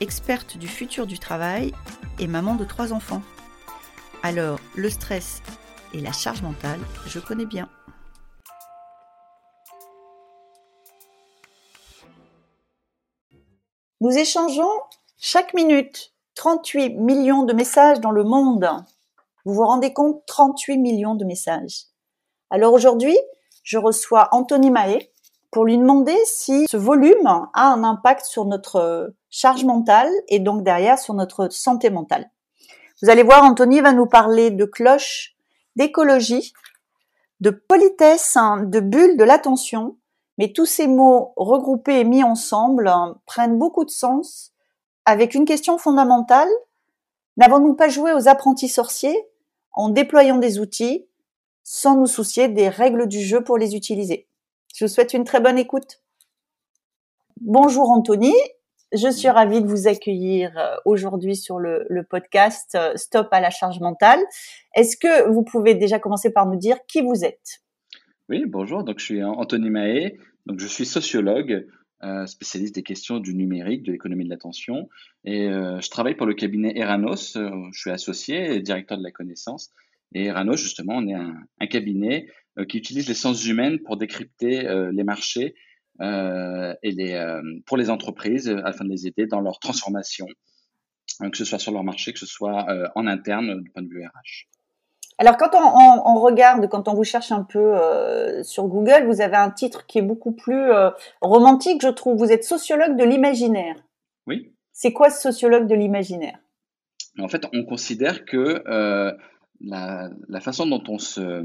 experte du futur du travail et maman de trois enfants. Alors, le stress et la charge mentale, je connais bien. Nous échangeons chaque minute 38 millions de messages dans le monde. Vous vous rendez compte 38 millions de messages. Alors aujourd'hui, je reçois Anthony Mahé pour lui demander si ce volume a un impact sur notre charge mentale et donc derrière sur notre santé mentale. Vous allez voir, Anthony va nous parler de cloche, d'écologie, de politesse, hein, de bulle de l'attention, mais tous ces mots regroupés et mis ensemble hein, prennent beaucoup de sens avec une question fondamentale. N'avons-nous pas joué aux apprentis sorciers en déployant des outils sans nous soucier des règles du jeu pour les utiliser? Je vous souhaite une très bonne écoute. Bonjour Anthony, je suis ravie de vous accueillir euh, aujourd'hui sur le, podcast euh, Stop à la charge mentale. Est-ce que vous pouvez déjà commencer par nous dire qui vous êtes? Oui, bonjour. Donc, je suis Anthony Mahé. Donc, je suis sociologue, euh, spécialiste des questions du numérique, de l'économie de l'attention. Et je travaille pour le cabinet Eranos. je suis associé et directeur de la connaissance. Et Eranos, justement, on est un, cabinet qui utilise les sciences humaines pour décrypter les marchés et les, euh, pour les entreprises euh, afin de les aider dans leur transformation, que ce soit sur leur marché, que ce soit en interne du point de vue RH. Alors quand on, on, on, regarde, quand on vous cherche un peu euh, sur Google, vous avez un titre qui est beaucoup plus euh, romantique, je trouve. Vous êtes sociologue de l'imaginaire. Oui. C'est quoi ce sociologue de l'imaginaire? En fait, on considère que euh, la, la, façon dont on se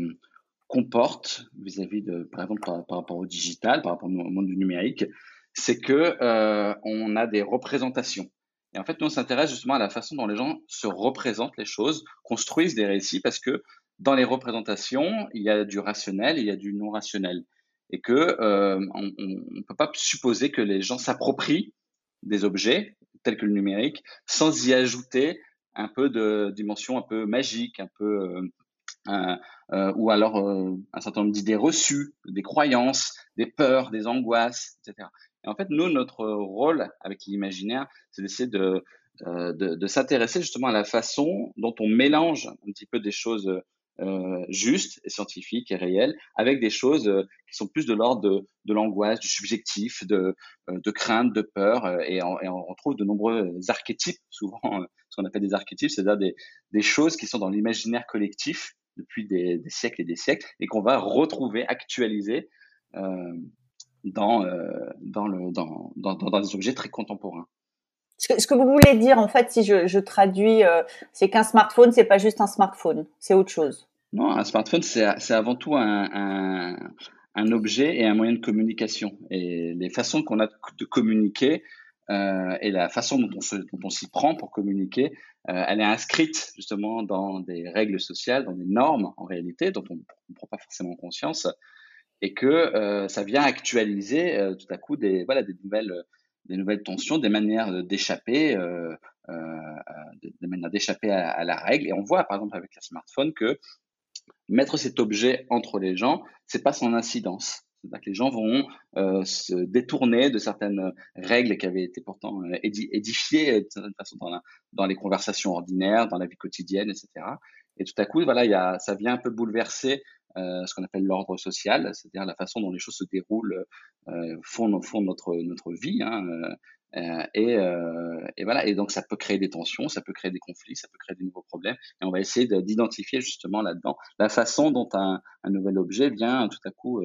comporte vis-à-vis de, par exemple, par, rapport au digital, par rapport au monde du numérique, c'est que euh, on a des représentations. Et en fait, nous, on s'intéresse justement à la façon dont les gens se représentent les choses, construisent des récits, parce que dans les représentations, il y a du rationnel, il y a du non rationnel, et que euh, on ne peut pas supposer que les gens s'approprient des objets tels que le numérique, sans y ajouter un peu de dimension un peu magique, un peu euh, ou alors euh, un certain nombre d'idées reçues, des croyances, des peurs, des angoisses, etc. Et en fait, nous, notre rôle avec l'imaginaire, c'est d'essayer de, de, de s'intéresser justement à la façon dont on mélange un petit peu des choses euh, justes et scientifiques et réelles avec des choses qui sont plus de l'ordre de, de l'angoisse, du subjectif, de, de crainte, de peur. Et on, et on retrouve de nombreux archétypes, souvent ce qu'on appelle des archétypes, c'est-à-dire des, des choses qui sont dans l'imaginaire collectif depuis des, siècles et des siècles et qu'on va retrouver, actualiser euh, dans, euh, dans, le, dans, dans, dans, des objets très contemporains. Ce que, ce que, vous voulez dire, en fait, si je, je traduis, euh, c'est qu'un smartphone, c'est pas juste un smartphone, c'est autre chose. Non, un smartphone, c'est avant tout un, un, un, objet et un moyen de communication. Et les façons qu'on a de communiquer euh, et la façon dont on, s'y prend pour communiquer, euh, elle est inscrite justement dans des règles sociales, dans des normes en réalité dont on ne prend pas forcément conscience, et que euh, ça vient actualiser tout à coup des voilà des nouvelles des nouvelles tensions, des manières d'échapper, des manières d'échapper à, la règle. Et on voit par exemple avec le smartphone que mettre cet objet entre les gens, c'est pas sans incidence. C'est-à-dire que les gens vont euh, se détourner de certaines règles qui avaient été pourtant euh, édifiées de façon dans, dans, les conversations ordinaires, dans la vie quotidienne, etc. Et tout à coup, voilà, il y a, ça vient un peu bouleverser euh, ce qu'on appelle l'ordre social, c'est-à-dire la façon dont les choses se déroulent, euh, font, font notre notre vie. Hein, et, et, voilà. Et donc, ça peut créer des tensions, ça peut créer des conflits, ça peut créer des nouveaux problèmes. Et on va essayer d'identifier justement là-dedans la façon dont un, nouvel objet vient tout à coup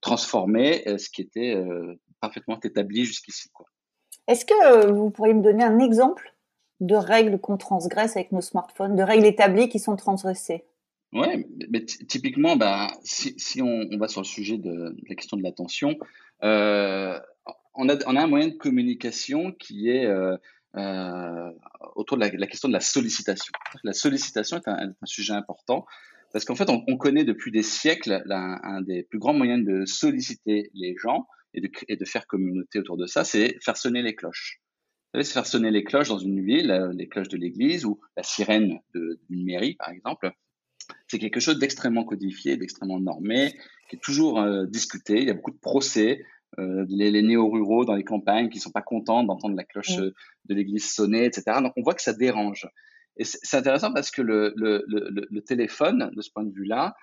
transformer euh, ce qui était euh, parfaitement établi jusqu'ici. Est-ce que euh, vous pourriez me donner un exemple de règles qu'on transgresse avec nos smartphones, de règles établies qui sont transgressées? Oui, mais typiquement, bah, si, si on, on, va sur le sujet de, de la question de l'attention, euh, on, a, on a un moyen de communication qui est euh, autour de la, question de la sollicitation. La sollicitation est un, sujet important parce qu'en fait, on, connaît depuis des siècles un des plus grands moyens de solliciter les gens et de, et de faire communauté autour de ça, c'est faire sonner les cloches. Vous savez, c'est faire sonner les cloches dans une ville, les cloches de l'église ou la sirène d'une mairie, par exemple. C'est quelque chose d'extrêmement codifié, d'extrêmement normé, qui est toujours euh, discuté. Il y a beaucoup de procès. Euh, les, les néo-ruraux dans les campagnes qui sont pas contents d'entendre la cloche euh, de l'église sonner, etc. Donc on voit que ça dérange. Et c'est intéressant parce que le, téléphone, de ce point de vue-là,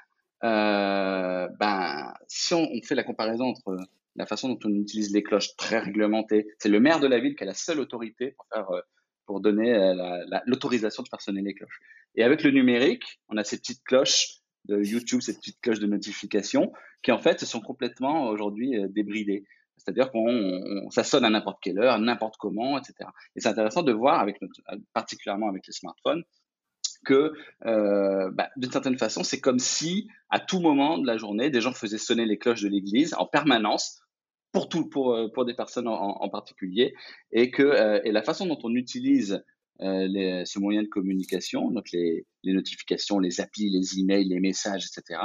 euh, ben, si on, fait la comparaison entre la façon dont on utilise les cloches très réglementées. C'est le maire de la ville qui a la seule autorité pour faire, euh, pour donner euh, l'autorisation de faire sonner les cloches. Et avec le numérique, on a ces petites cloches de YouTube, ces petites cloches de notification, qui en fait sont complètement aujourd'hui débridées. C'est-à-dire qu'on ça sonne à n'importe quelle heure, n'importe comment, etc. Et c'est intéressant de voir, avec particulièrement avec les smartphones, que euh, bah, d'une certaine façon, c'est comme si à tout moment de la journée, des gens faisaient sonner les cloches de l'église en permanence pour euh, des personnes en, particulier, et que euh, et la façon dont on utilise les, ce moyen de communication, donc les, les, notifications, les applis, les emails, les messages, etc.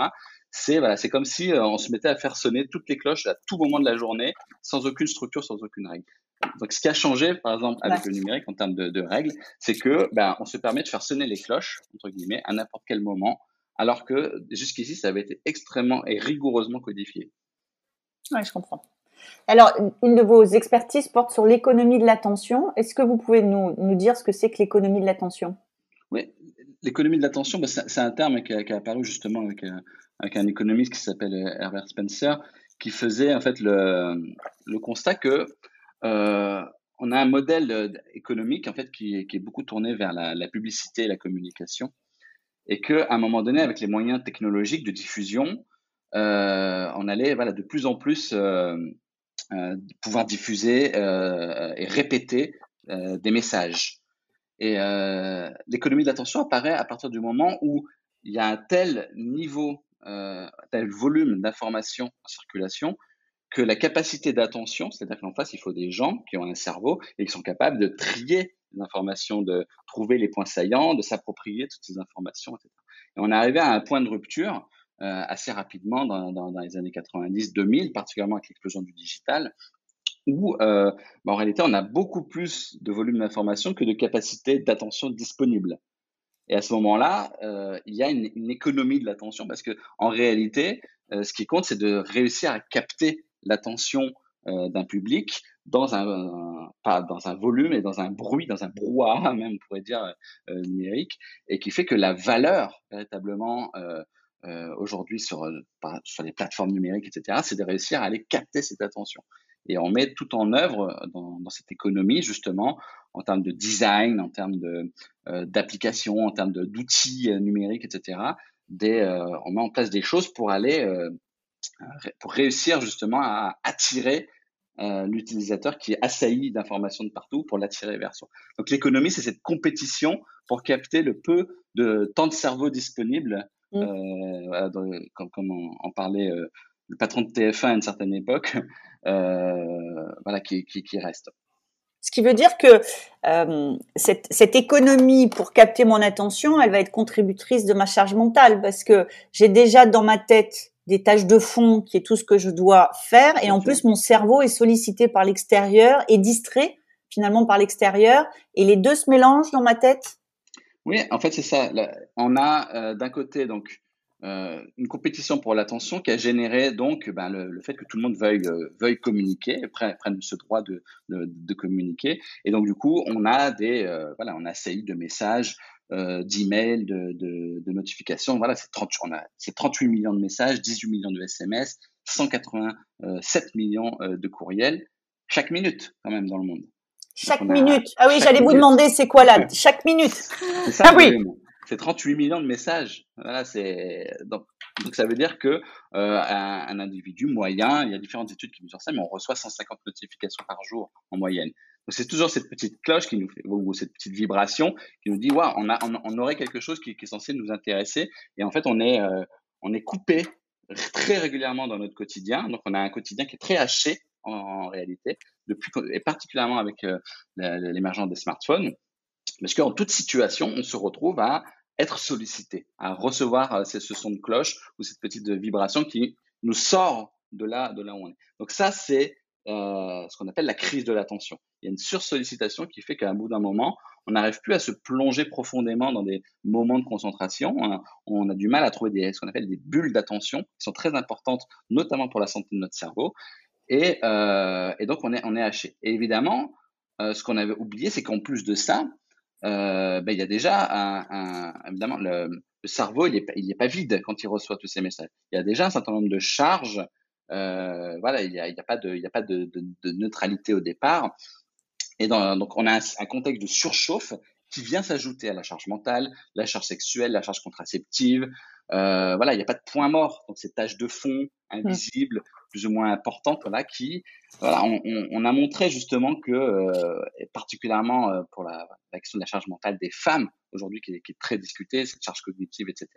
C'est voilà, c'est comme si euh, on se mettait à faire sonner toutes les cloches à tout moment de la journée, sans aucune structure, sans aucune règle. Donc, ce qui a changé, par exemple, avec le numérique en termes de, de règles, c'est que ben, on se permet de faire sonner les cloches entre guillemets à n'importe quel moment, alors que jusqu'ici, ça avait été extrêmement et rigoureusement codifié. Oui, je comprends. Alors, une de vos expertises porte sur l'économie de l'attention. Est-ce que vous pouvez nous, nous dire ce que c'est que l'économie de l'attention? Oui, l'économie de l'attention, ben, c'est un terme qui a, qui a, apparu justement avec, euh, avec un économiste qui s'appelle euh, Herbert Spencer, qui faisait en fait le, le constat que euh, on a un modèle économique en fait qui, est beaucoup tourné vers la, publicité et la communication, et que à un moment donné, avec les moyens technologiques de diffusion, on allait voilà de plus en plus pouvoir diffuser euh, et répéter euh, des messages. Et l'économie de l'attention apparaît à partir du moment où il y a un tel niveau, tel volume d'informations en circulation que la capacité d'attention, c'est-à-dire qu'en face, il faut des gens qui ont un cerveau et qui sont capables de trier l'information, de trouver les points saillants, de s'approprier toutes ces informations, etc. Et on est arrivé à un point de rupture euh, assez rapidement dans, dans, les années 90-2000, particulièrement avec l'explosion du digital, où euh, bah, en réalité on a beaucoup plus de volume d'information que de capacité d'attention disponible. Et à ce moment-là, euh, il y a une, économie de l'attention parce que en réalité, euh, ce qui compte, c'est de réussir à capter l'attention euh, d'un public dans un, pas dans un volume et dans un bruit, dans un brouhaha même, on pourrait dire euh, numérique, et qui fait que la valeur véritablement euh, euh, aujourd'hui sur, euh, sur les plateformes numériques, etc., c'est de réussir à aller capter cette attention. Et on met tout en œuvre dans, dans cette économie, justement, en termes de design, en termes de, euh, en termes d'outils euh, numériques, etc. Des, euh, on met en place des choses pour aller, euh, pour réussir justement à attirer l'utilisateur qui est assailli d'informations de partout pour l'attirer vers soi. Donc l'économie, c'est cette compétition pour capter le peu de temps de cerveau disponible Mmh. Euh, comme, comme en, parlait euh, le patron de TF1 à une certaine époque, euh, voilà, qui, qui, qui, reste. Ce qui veut dire que euh, cette, cette, économie pour capter mon attention, elle va être contributrice de ma charge mentale parce que j'ai déjà dans ma tête des tâches de fond qui est tout ce que je dois faire et en plus mon cerveau est sollicité par l'extérieur et distrait finalement par l'extérieur et les deux se mélangent dans ma tête oui, en fait, c'est ça. on a euh, d'un côté donc euh, une compétition pour l'attention qui a généré donc ben, le, le, fait que tout le monde veuille, euh, veuille communiquer, prenne, prenne ce droit de, de, de, communiquer. Et donc, du coup, on a des, euh, voilà, on a de messages, euh, d'emails, de, de, de, notifications. Voilà, c'est 30, on a, c'est 38 millions de messages, 18 millions de SMS, 187 millions de courriels chaque minute quand même dans le monde. Chaque minute. ah oui, j'allais vous demander c'est quoi là? Chaque minute. Ça. Ah oui. C'est 38 millions de messages. Voilà, c'est donc, donc ça veut dire que euh, un, un, individu moyen, il y a différentes études qui mesurent ça, mais on reçoit 150 notifications par jour en moyenne. Donc c'est toujours cette petite cloche qui nous fait ou cette petite vibration qui nous dit waouh, on a on, on, aurait quelque chose qui, qui, est censé nous intéresser et en fait on est euh, on est coupé très régulièrement dans notre quotidien. Donc on a un quotidien qui est très haché en, réalité, et particulièrement avec euh, l'émergence des smartphones, parce qu'en toute situation, on se retrouve à être sollicité, à recevoir euh, ce son de cloche ou cette petite vibration qui nous sort de là, de là où on est. Donc ça, c'est euh, ce qu'on appelle la crise de l'attention. Il y a une sursollicitation qui fait qu'à bout d'un moment, on n'arrive plus à se plonger profondément dans des moments de concentration. On a, du mal à trouver ce qu'on appelle des bulles d'attention qui sont très importantes, notamment pour la santé de notre cerveau. Et, euh, et donc, on est, on est haché. Et évidemment, euh, ce qu'on avait oublié, c'est qu'en plus de ça, euh, ben, il y a déjà un, un évidemment le, le cerveau, il n'est il est pas vide quand il reçoit tous ces messages. Il y a déjà un certain nombre de charges voilà, il n'y a, y a, pas de, y a pas de, de, de, neutralité au départ. Et dans, donc, on a un, un, contexte de surchauffe qui vient s'ajouter à la charge mentale, la charge sexuelle, la charge contraceptive. Euh, voilà, il n'y a pas de point mort. Donc, ces tâches de fond invisibles, plus ou moins importantes, voilà, qui, voilà, on, on, on a montré justement que, euh, particulièrement euh, pour la, la, question de la charge mentale des femmes aujourd'hui, qui, qui, est très discutée, cette charge cognitive, etc.,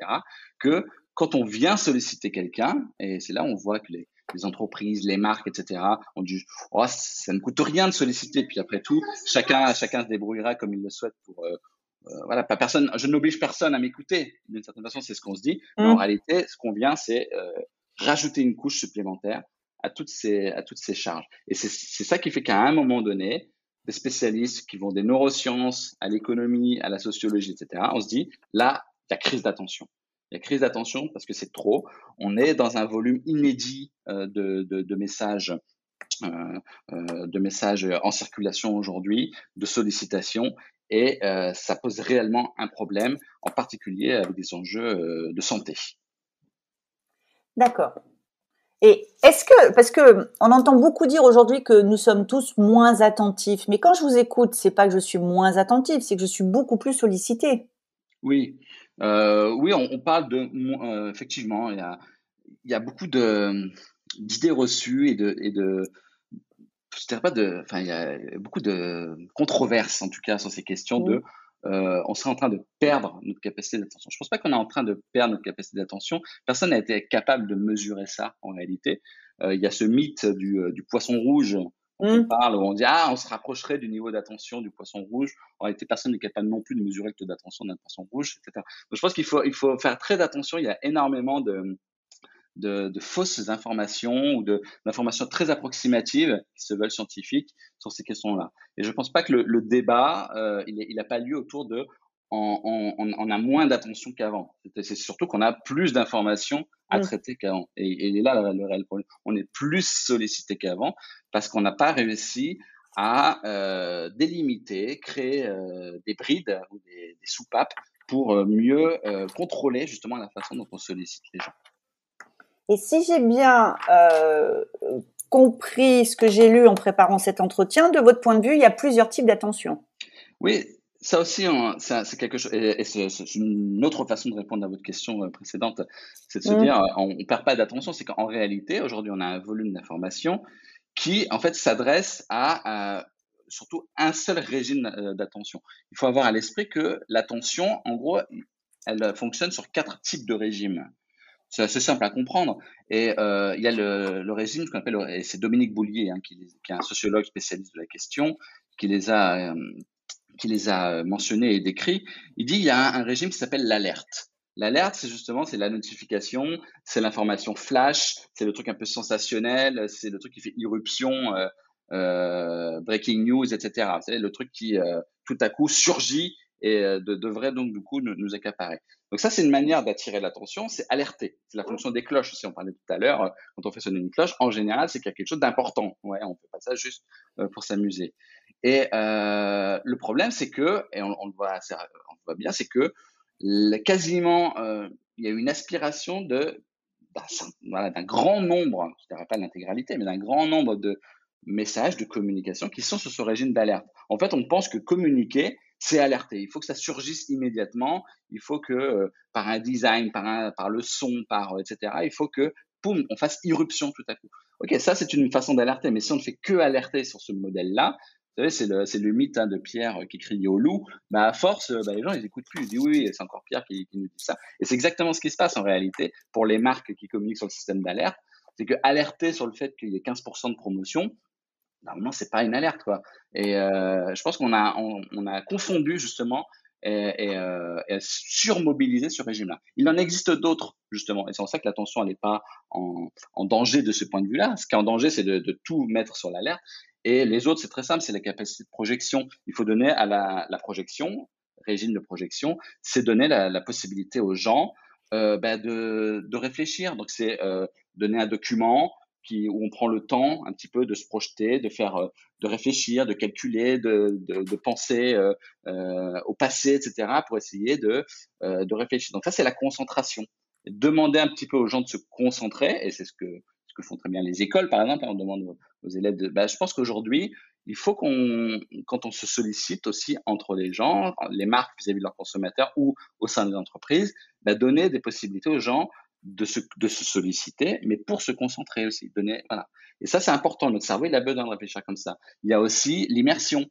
que quand on vient solliciter quelqu'un, et c'est là où on voit que les, les entreprises, les marques, etc. ont dit oh, ça ne coûte rien de solliciter. Puis après tout, chacun, chacun se débrouillera comme il le souhaite pour. Euh, euh, voilà, pas personne. Je n'oblige personne à m'écouter. D'une certaine façon, c'est ce qu'on se dit. Mais en mmh. réalité, ce qu'on vient, c'est euh, rajouter une couche supplémentaire à toutes ces, à toutes ces charges. Et c'est ça qui fait qu'à un moment donné, des spécialistes qui vont des neurosciences à l'économie, à la sociologie, etc. On se dit là, il y a crise d'attention. Il y a crise d'attention parce que c'est trop. On est dans un volume inédit euh, de, de, de, messages. Euh, euh, de messages en circulation aujourd'hui, de sollicitations, et euh, ça pose réellement un problème, en particulier avec des enjeux euh, de santé. D'accord. Et est-ce que, parce que on entend beaucoup dire aujourd'hui que nous sommes tous moins attentifs, mais quand je vous écoute, c'est pas que je suis moins attentif, c'est que je suis beaucoup plus sollicité. Oui, euh, oui, on, on, parle de euh, effectivement, il y a, il y a beaucoup de d'idées reçues et de et de je dirais pas de, enfin il y a beaucoup de controverses en tout cas sur ces questions de euh, on serait en train de perdre notre capacité d'attention. Je pense pas qu'on est en train de perdre notre capacité d'attention. Personne n'a été capable de mesurer ça en réalité. Euh, il y a ce mythe du, euh, du poisson rouge on mmh. parle, on dit ah, on se rapprocherait du niveau d'attention du poisson rouge. En réalité, personne n'est capable non plus de mesurer le taux d'attention d'un poisson rouge, etc. Donc, je pense qu'il faut, il faut faire très attention. Il y a énormément de, de, de fausses informations ou d'informations très approximatives qui se veulent scientifiques sur ces questions-là. Et je pense pas que le, le débat, euh, il n'a pas lieu autour de on, on, on a moins d'attention qu'avant. C'est surtout qu'on a plus d'informations à mmh. traiter qu'avant. Et, et, là, le, réel problème, on est plus sollicité qu'avant parce qu'on n'a pas réussi à euh, délimiter, créer euh, des brides ou des, des soupapes pour mieux euh, contrôler justement la façon dont on sollicite les gens. Et si j'ai bien euh, compris ce que j'ai lu en préparant cet entretien, de votre point de vue, il y a plusieurs types d'attention. Oui, ça aussi, c'est quelque chose, et, c'est une autre façon de répondre à votre question euh, précédente, c'est de se mmh. dire, on ne perd pas d'attention, c'est qu'en réalité, aujourd'hui, on a un volume d'informations qui, en fait, s'adresse à, surtout un seul régime euh, d'attention. Il faut avoir à l'esprit que l'attention, en gros, elle fonctionne sur quatre types de régimes. C'est assez simple à comprendre. Et euh, il y a le, le régime qu'on appelle, et c'est Dominique Boulier, hein, qui, est un sociologue spécialiste de la question, qui les a, euh, qui les a mentionnés et décrits, il dit il y a un, régime qui s'appelle l'alerte. L'alerte, c'est justement c'est la notification, c'est l'information flash, c'est le truc un peu sensationnel, c'est le truc qui fait irruption, euh, breaking news, etc. C'est le truc qui tout à coup surgit et de, devrait donc du coup nous accaparer. Donc ça, c'est une manière d'attirer l'attention, c'est alerter. C'est la fonction des cloches aussi. On parlait tout à l'heure, quand on fait sonner une cloche, en général, c'est qu'il y a quelque chose d'important. Ouais, on fait pas ça juste pour s'amuser. Et euh, le problème, c'est que, et on, le voit assez, on le voit bien, c'est que quasiment, euh, il y a une aspiration de d'un grand nombre, je ne dirais pas l'intégralité, mais d'un grand nombre de messages, de communication qui sont sur ce régime d'alerte. En fait, on pense que communiquer, c'est alerter. Il faut que ça surgisse immédiatement. Il faut que, euh, par un design, par, un, par le son, par etc., il faut que, poum, on fasse irruption tout à coup. Ok, ça c'est une façon d'alerter, mais si on ne fait que alerter sur ce modèle-là, vous savez, c'est le, le, mythe hein, de Pierre qui crie au loup. Bah, à force, bah, les gens, ils écoutent plus. Ils disent oui, c'est encore Pierre qui, qui, nous dit ça. Et c'est exactement ce qui se passe en réalité pour les marques qui communiquent sur le système d'alerte. C'est que alerter sur le fait qu'il y ait 15% de promotion, normalement, c'est pas une alerte, quoi. Et euh, je pense qu'on a, on, a confondu justement et, euh, et, surmobilisé ce régime-là. Il en existe d'autres, justement, et c'est en ça que l'attention n'est pas en, danger de ce point de vue-là. Ce qui est en danger, c'est de, tout mettre sur l'alerte. Et les autres, c'est très simple, c'est la capacité de projection. Il faut donner à la, la projection, régime de projection, c'est donner la, la, possibilité aux gens euh, de, de, réfléchir. Donc, c'est euh, donner un document, où on prend le temps un petit peu de se projeter, de faire, euh, de réfléchir, de calculer, de, de, de penser euh, euh, au passé, etc., pour essayer de, euh, de réfléchir. Donc ça, c'est la concentration. Demander un petit peu aux gens de se concentrer, et c'est ce que, ce que font très bien les écoles, par exemple, hein, on demande aux, élèves de... Bah, je pense qu'aujourd'hui, il faut qu'on, quand on se sollicite aussi entre les gens, les marques vis-à-vis de leurs consommateurs ou au sein des entreprises, bah, donner des possibilités aux gens de se, solliciter, mais pour se concentrer aussi. Donner, voilà. Et ça, c'est important. Notre cerveau, il a besoin de réfléchir comme ça. Il y a aussi l'immersion.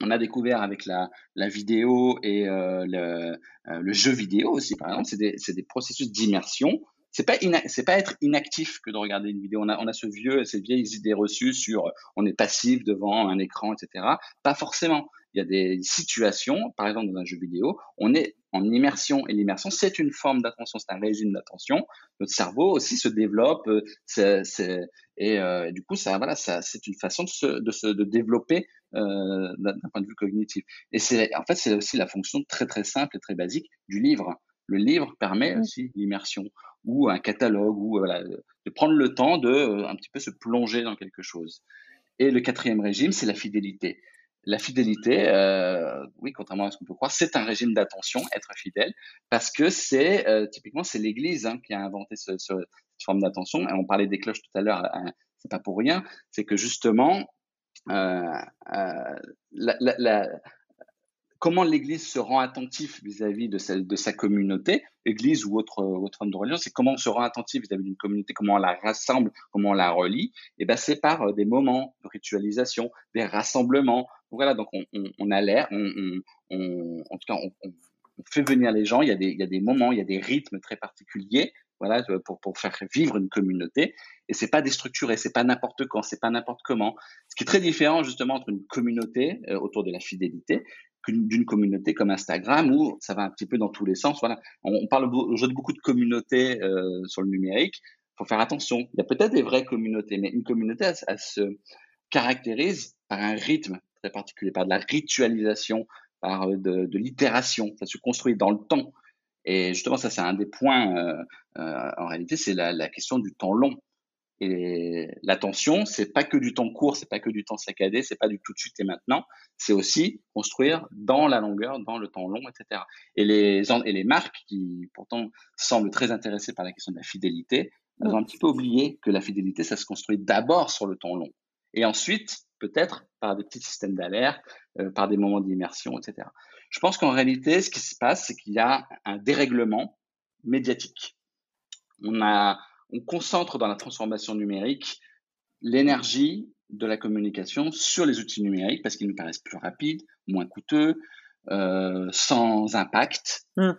On a découvert avec la, vidéo et euh, le, euh, le, jeu vidéo aussi, par exemple, c'est des, des, processus d'immersion. C'est pas c'est pas être inactif que de regarder une vidéo. On a, on a ce vieux, ces vieilles idées reçues sur on est passif devant un écran, etc. Pas forcément il y a des situations, par exemple dans un jeu vidéo, on est en immersion et l'immersion, c'est une forme d'attention, c'est un régime d'attention. Notre cerveau aussi se développe, euh, c'est, et euh, du coup, ça, voilà, ça, c'est une façon de se, de se de développer euh, d'un point de vue cognitif. Et c'est, en fait, c'est aussi la fonction très très simple et très basique du livre. Le livre permet aussi l'immersion ou un catalogue ou voilà, de prendre le temps de un petit peu se plonger dans quelque chose. Et le quatrième régime, c'est la fidélité la fidélité, euh, oui, contrairement à ce qu'on peut croire, c'est un régime d'attention, être fidèle, parce que c'est euh, typiquement c'est l'Église hein, qui a inventé ce, ce, cette forme d'attention. On parlait des cloches tout à l'heure, hein, c'est pas pour rien, c'est que justement euh, comment l'Église se rend attentif vis-à-vis de, sa, communauté, Église ou autre, forme de religion, c'est comment on se rend attentif vis-à-vis d'une communauté, comment on la rassemble, comment on la relie, et ben c'est par des moments de ritualisation, des rassemblements. Voilà, donc on, on, on a l'air, on, on, en tout cas, on, on, fait venir les gens. Il y a des, il y a des moments, il y a des rythmes très particuliers, voilà, pour, pour faire vivre une communauté. Et c'est pas déstructuré, c'est pas n'importe quand, c'est pas n'importe comment. Ce qui est très différent justement entre une communauté euh, autour de la fidélité d'une communauté comme Instagram où ça va un petit peu dans tous les sens. Voilà, on, parle aujourd'hui beaucoup de communautés euh, sur le numérique. Il faut faire attention. Il y a peut-être des vraies communautés, mais une communauté, elle, se caractérise par un rythme très particulier, par de la ritualisation, par euh, de, l'itération. Ça se construit dans le temps. Et justement, ça, c'est un des points, euh, euh, en réalité, c'est la, la, question du temps long. Et l'attention, c'est pas que du temps court, c'est pas que du temps saccadé, c'est pas du tout de suite et maintenant. C'est aussi construire dans la longueur, dans le temps long, etc. Et les, et les marques qui pourtant semblent très intéressées par la question de la fidélité, elles ont un petit peu oublié que la fidélité, ça se construit d'abord sur le temps long. Et ensuite, peut-être par des petits systèmes d'alerte, euh, par des moments d'immersion, etc. Je pense qu'en réalité, ce qui se passe, c'est qu'il y a un dérèglement médiatique. On a, on concentre dans la transformation numérique l'énergie de la communication sur les outils numériques parce qu'ils nous paraissent plus rapides, moins coûteux, euh, sans impact, mm.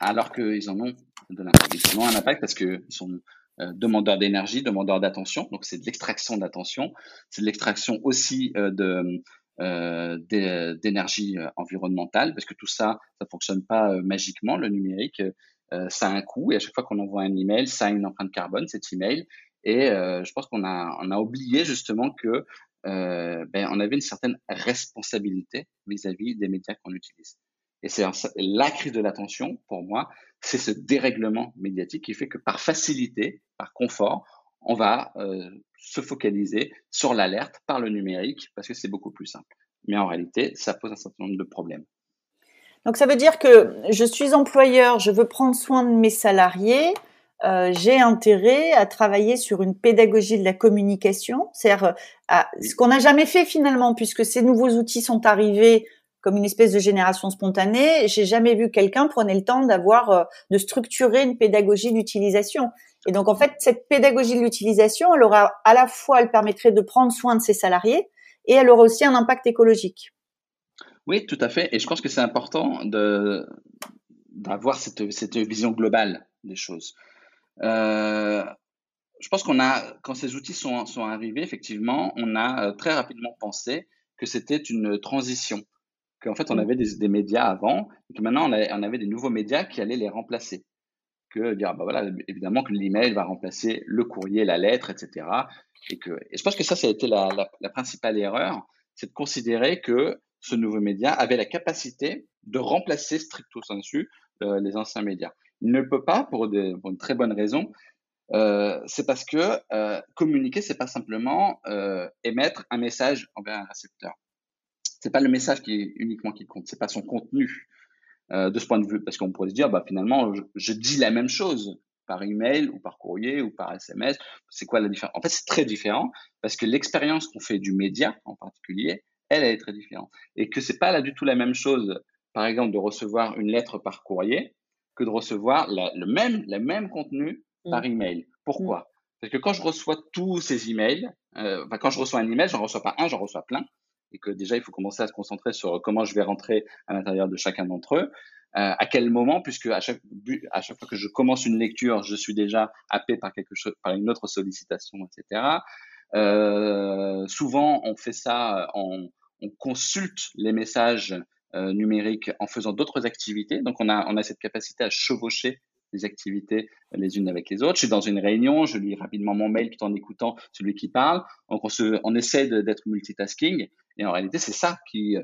alors qu'ils en ont de l'impact. Ils ont un impact parce qu'ils sont euh, demandeurs d'énergie, demandeurs d'attention. Donc c'est de l'extraction d'attention, c'est de l'extraction aussi euh, de euh, d'énergie euh, environnementale parce que tout ça, ça fonctionne pas magiquement. Le numérique, ça a un coût et à chaque fois qu'on envoie un email, ça a une empreinte carbone, cet email. Et je pense qu'on a, on a oublié justement que euh, ben, on avait une certaine responsabilité vis-à-vis des médias qu'on utilise. Et c'est la crise de l'attention, pour moi, c'est ce dérèglement médiatique qui fait que par facilité, par confort, on va euh, se focaliser sur l'alerte par le numérique parce que c'est beaucoup plus simple. Mais en réalité, ça pose un certain nombre de problèmes. Donc ça veut dire que je suis employeur, je veux prendre soin de mes salariés, euh, j'ai intérêt à travailler sur une pédagogie de la communication, c'est-à-dire euh, ce qu'on n'a jamais fait finalement, puisque ces nouveaux outils sont arrivés comme une espèce de génération spontanée. J'ai jamais vu quelqu'un prenait le temps d'avoir euh, de structurer une pédagogie d'utilisation. Et donc en fait, cette pédagogie de l'utilisation, elle aura à la fois, elle permettrait de prendre soin de ses salariés et elle aura aussi un impact écologique. Oui, tout à fait. Et je pense que c'est important de d'avoir cette, cette vision globale des choses. Euh, je pense qu'on a, quand ces outils sont, sont arrivés, effectivement, on a très rapidement pensé que c'était une transition. Qu'en fait, on mmh. avait des, des, médias avant, et que maintenant, on, on, avait des nouveaux médias qui allaient les remplacer. Que dire, bah voilà, évidemment que l'email va remplacer le courrier, la lettre, etc. Et, que, et je pense que ça, ça a été la, la, la principale erreur, c'est de considérer que ce nouveau média avait la capacité de remplacer stricto sensu euh, les anciens médias. Il ne peut pas, pour, des, pour une très bonne raison, euh, c'est parce que euh, communiquer, c'est pas simplement euh, émettre un message envers un récepteur. C'est pas le message qui est uniquement qui compte, c'est pas son contenu. Euh, de ce point de vue, parce qu'on pourrait se dire, bah finalement, je, je, dis la même chose par email ou par courrier ou par SMS. C'est quoi la différence? En fait, c'est très différent parce que l'expérience qu'on fait du média en particulier, elle, elle est très différente et que c'est pas là du tout la même chose, par exemple, de recevoir une lettre par courrier que de recevoir la, le même, le même contenu par mmh. email. Pourquoi? Mmh. Parce que quand je reçois tous ces emails, euh, enfin, quand je reçois un email, j'en reçois pas un, j'en reçois plein. Et que déjà, il faut commencer à se concentrer sur comment je vais rentrer à l'intérieur de chacun d'entre eux. Euh, à quel moment, puisque à chaque, à chaque fois que je commence une lecture, je suis déjà happé par quelque chose, par une autre sollicitation, etc. Euh, souvent, on fait ça, on, on consulte les messages euh, numériques en faisant d'autres activités. Donc, on a, on a cette capacité à chevaucher les activités les unes avec les autres. Je suis dans une réunion, je lis rapidement mon mail tout en écoutant celui qui parle. Donc on, se, on essaie d'être multitasking et en réalité c'est ça qui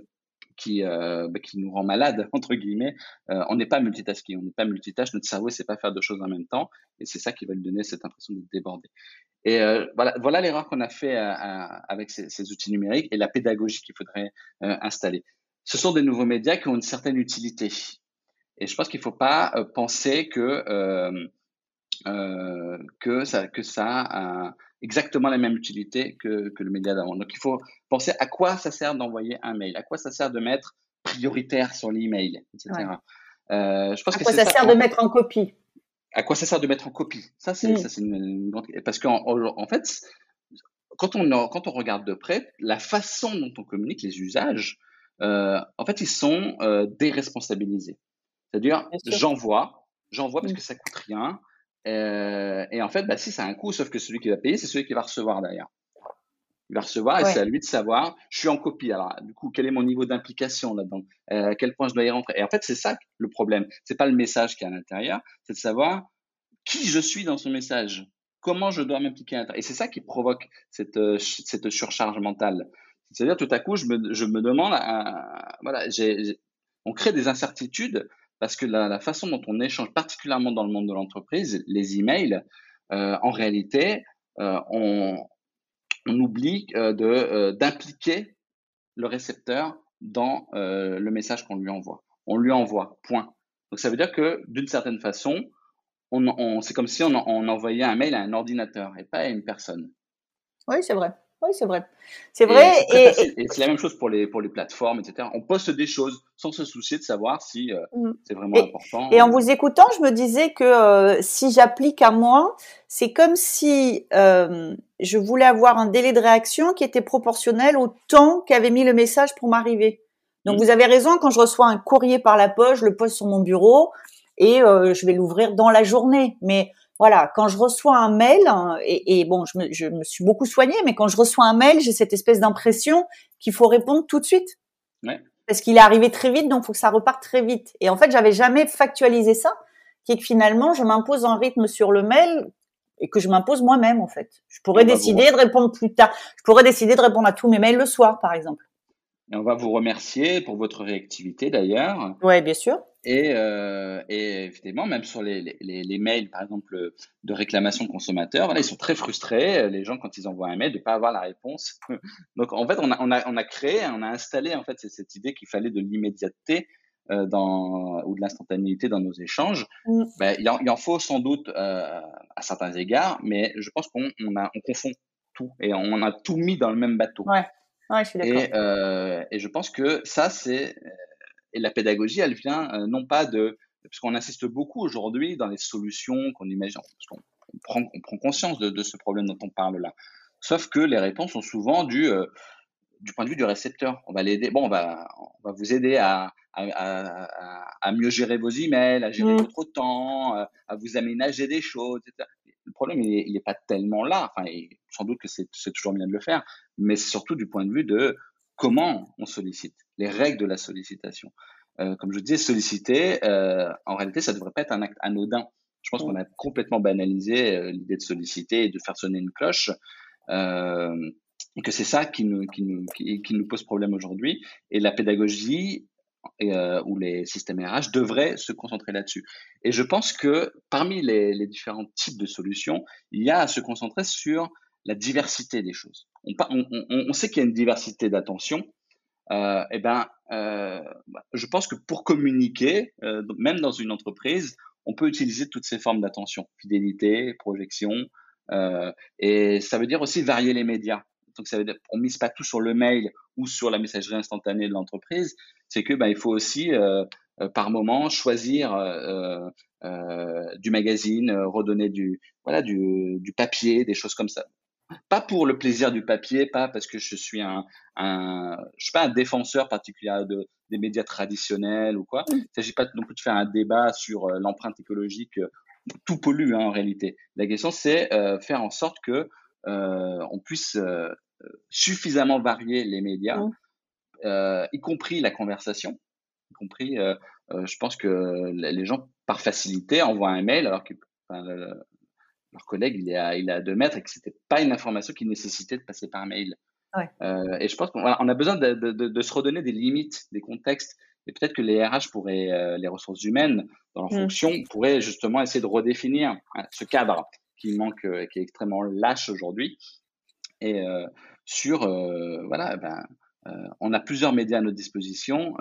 qui, euh, bah, qui nous rend malade entre guillemets. Euh, on n'est pas multitasking, on n'est pas multitâche. Notre cerveau ne sait pas faire deux choses en même temps et c'est ça qui va lui donner cette impression de déborder. Et euh, voilà, voilà l'erreur qu'on a fait avec ces, outils numériques et la pédagogie qu'il faudrait euh, installer. Ce sont des nouveaux médias qui ont une certaine utilité. Et je pense qu'il ne faut pas euh, penser que, euh, euh, que ça, que ça exactement la même utilité que, que le média d'avant. Donc il faut penser à quoi ça sert d'envoyer un mail, à quoi ça sert de mettre prioritaire sur l'email, etc. Euh, je pense à que quoi ça, ça sert de mettre en copie? À quoi ça sert de mettre en copie? Ça, c'est une, une, grande... Parce qu'en en fait, quand on, quand on regarde de près, la façon dont on communique, les usages, euh, en fait, ils sont euh, déresponsabilisés. C'est-à-dire, j'envoie, j'envoie parce mmh. que ça coûte rien. Euh, et en fait, bah, si ça a un coût, sauf que celui qui va payer, c'est celui qui va recevoir derrière. Il va recevoir et c'est à lui de savoir, je suis en copie. Alors, du coup, quel est mon niveau d'implication là-dedans? Euh, À quel point je dois y rentrer? Et en fait, c'est ça le problème. C'est pas le message qui est à l'intérieur, c'est de savoir qui je suis dans ce message, comment je dois m'impliquer à l'intérieur? Et c'est ça qui provoque cette, euh, cette surcharge mentale. C'est-à-dire, tout à coup, je me, je me demande, à, voilà, on crée des incertitudes parce que la, façon dont on échange, particulièrement dans le monde de l'entreprise, les emails, euh, en réalité, euh, on, oublie euh, de d'impliquer le récepteur dans le message qu'on lui envoie. On lui envoie, point. Donc ça veut dire que d'une certaine façon, on, on c'est comme si on envoyait un mail à un ordinateur et pas à une personne. Oui, c'est vrai. Oui, c'est vrai. C'est vrai. Et, c'est la même chose pour les, pour les plateformes, etc. On poste des choses sans se soucier de savoir si euh, mmh. c'est vraiment important. Et en vous écoutant, je me disais que euh, si j'applique à moi, c'est comme si euh, je voulais avoir un délai de réaction qui était proportionnel au temps qu'avait mis le message pour m'arriver. Donc mmh. vous avez raison, quand je reçois un courrier par la poche, je le pose sur mon bureau et euh, je vais l'ouvrir dans la journée. Mais voilà, quand je reçois un mail, et, et bon, je me, je me, suis beaucoup soignée, mais quand je reçois un mail, j'ai cette espèce d'impression qu'il faut répondre tout de suite. Ouais. Parce qu'il est arrivé très vite, donc il faut que ça reparte très vite. Et en fait, j'avais jamais factualisé ça, qui est que finalement, je m'impose un rythme sur le mail et que je m'impose moi-même, en fait. Je pourrais décider de répondre plus tard. Je pourrais décider de répondre à tous mes mails le soir, par exemple. Et on va vous remercier pour votre réactivité, d'ailleurs. Oui, bien sûr. Et, euh, et, évidemment, même sur les, les, les, mails, par exemple, de réclamation consommateur, voilà, ils sont très frustrés, les gens, quand ils envoient un mail, de ne pas avoir la réponse. Donc, en fait, on a, on a, on a créé, on a installé en fait cette idée qu'il fallait de l'immédiateté euh, dans, ou de l'instantanéité dans nos échanges. Mm. Ben, il, en, il, en, faut sans doute euh, à certains égards, mais je pense qu'on on a, on confond tout et on a tout mis dans le même bateau. Ouais. Ouais, je suis d'accord. Et, euh, et je pense que ça, c'est et la pédagogie, elle vient euh, non pas de, parce qu'on insiste beaucoup aujourd'hui dans les solutions qu'on imagine, parce qu'on on prend, on prend conscience de, de, ce problème dont on parle là. Sauf que les réponses sont souvent du, euh, du point de vue du récepteur. On va l'aider, bon, on va, on va vous aider à, à, à, à mieux gérer vos emails, à gérer mmh. votre temps, euh, à vous aménager des choses, etc. le problème, il n'est pas tellement là. Enfin, sans doute que c'est toujours bien de le faire, mais surtout du point de vue de comment on sollicite, les règles de la sollicitation. Euh, comme je disais, solliciter, euh, en réalité, ça ne devrait pas être un acte anodin. Je pense qu'on a complètement banalisé euh, l'idée de solliciter et de faire sonner une cloche. et que c'est ça qui nous, pose problème aujourd'hui. Et la pédagogie ou les systèmes RH devraient se concentrer là-dessus. Et je pense que parmi les, différents types de solutions, il y a à se concentrer sur la diversité des choses. On, sait qu'il y a une diversité d'attention, euh, eh ben, euh, je pense que pour communiquer, euh, même dans une entreprise, on peut utiliser toutes ces formes d'attention, fidélité, projection, euh, et ça veut dire aussi varier les médias. Donc ça veut dire, on mise pas tout sur le mail ou sur la messagerie instantanée de l'entreprise. C'est que ben, il faut aussi euh, par moment choisir du magazine, redonner du voilà du, du papier, des choses comme ça pas pour le plaisir du papier, pas parce que je suis un, un je suis pas un défenseur particulier de, des médias traditionnels ou quoi. Il s'agit pas non plus de faire un débat sur euh, l'empreinte écologique. Euh, tout pollue hein, en réalité. La question c'est euh, faire en sorte que euh, on puisse suffisamment varier les médias, y compris la conversation, y compris. je pense que les gens par facilité envoient un mail alors que leur collègue, il est à, il est à deux mètres et que c'était pas une information qui nécessitait de passer par mail. Ouais. Euh, et je pense qu'on on a besoin de, de, de, se redonner des limites, des contextes. Et peut-être que les RH pourraient, euh, les ressources humaines, dans leur mmh. fonction, pourraient justement essayer de redéfinir hein, ce cadre qui manque, euh, qui est extrêmement lâche aujourd'hui. Et sur, voilà, ben, on a plusieurs médias à notre disposition,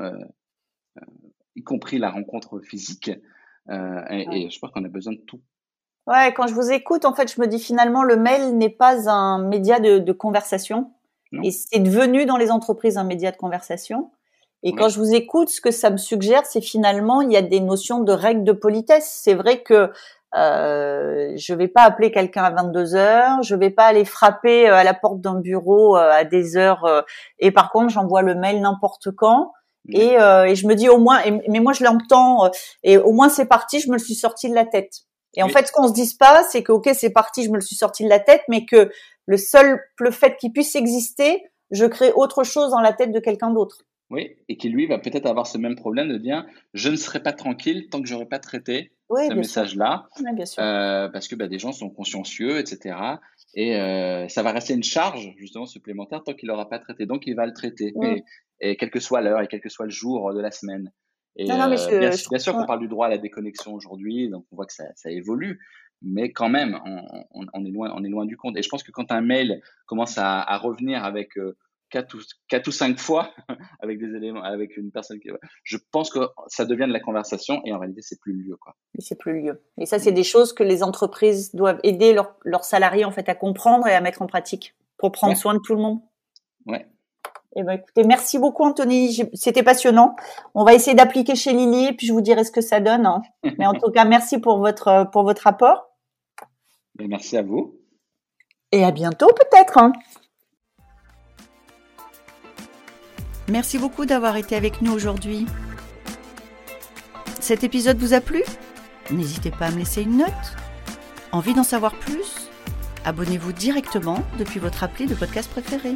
y compris la rencontre physique. Et, ouais. et, je pense qu'on a besoin de tout Ouais, quand je vous écoute, en fait, je me dis finalement, le mail n'est pas un média de, de conversation. Et c'est devenu dans les entreprises un média de conversation. Et quand je vous écoute, ce que ça me suggère, c'est finalement, il y a des notions de règles de politesse. C'est vrai que euh, je vais pas appeler quelqu'un à 22 heures, je vais pas aller frapper euh, à la porte d'un bureau euh, à des heures. Euh, et par contre, j'envoie le mail n'importe quand. Et, et, je me dis au moins, mais moi je l'entends, et au moins c'est parti, je me le suis sorti de la tête. Et en fait, ce qu'on se dise pas, c'est que ok, c'est parti, je me le suis sorti de la tête, mais que le seul le fait qu'il puisse exister, je crée autre chose dans la tête de quelqu'un d'autre. Oui, et qui lui va peut-être avoir ce même problème de dire je ne serai pas tranquille tant que j'aurai pas traité ce message-là, euh, parce que bah, des gens sont consciencieux, etc. Et euh, ça va rester une charge justement supplémentaire tant qu'il n'aura pas traité. Donc il va le traiter, et, et quelle que soit l'heure et quel que soit le jour de la semaine. Et non, non, mais euh, bien, bien, sûr qu'on parle du droit à la déconnexion aujourd'hui, donc on voit que ça, ça évolue, mais quand même, on, on, on, est loin, on est loin du compte. Et je pense que quand un mail commence à, à revenir avec euh, quatre ou, quatre ou cinq fois, avec des éléments, avec une personne qui, je pense que ça devient de la conversation et en réalité c'est plus le lieu, quoi. C'est plus le lieu. Et ça, c'est des choses que les entreprises doivent aider leurs leurs salariés en fait à comprendre et à mettre en pratique pour prendre soin de tout le monde. Ouais. Eh ben, écoutez, merci beaucoup Anthony, c'était passionnant. On va essayer d'appliquer chez Lily et puis je vous dirai ce que ça donne. Hein. Mais en tout cas, merci pour votre pour votre rapport. Ben, merci à vous. Et à bientôt peut-être. Hein. Merci beaucoup d'avoir été avec nous aujourd'hui. Cet épisode vous a plu? N'hésitez pas à me laisser une note. Envie d'en savoir plus? Abonnez-vous directement depuis votre appli de podcast préféré.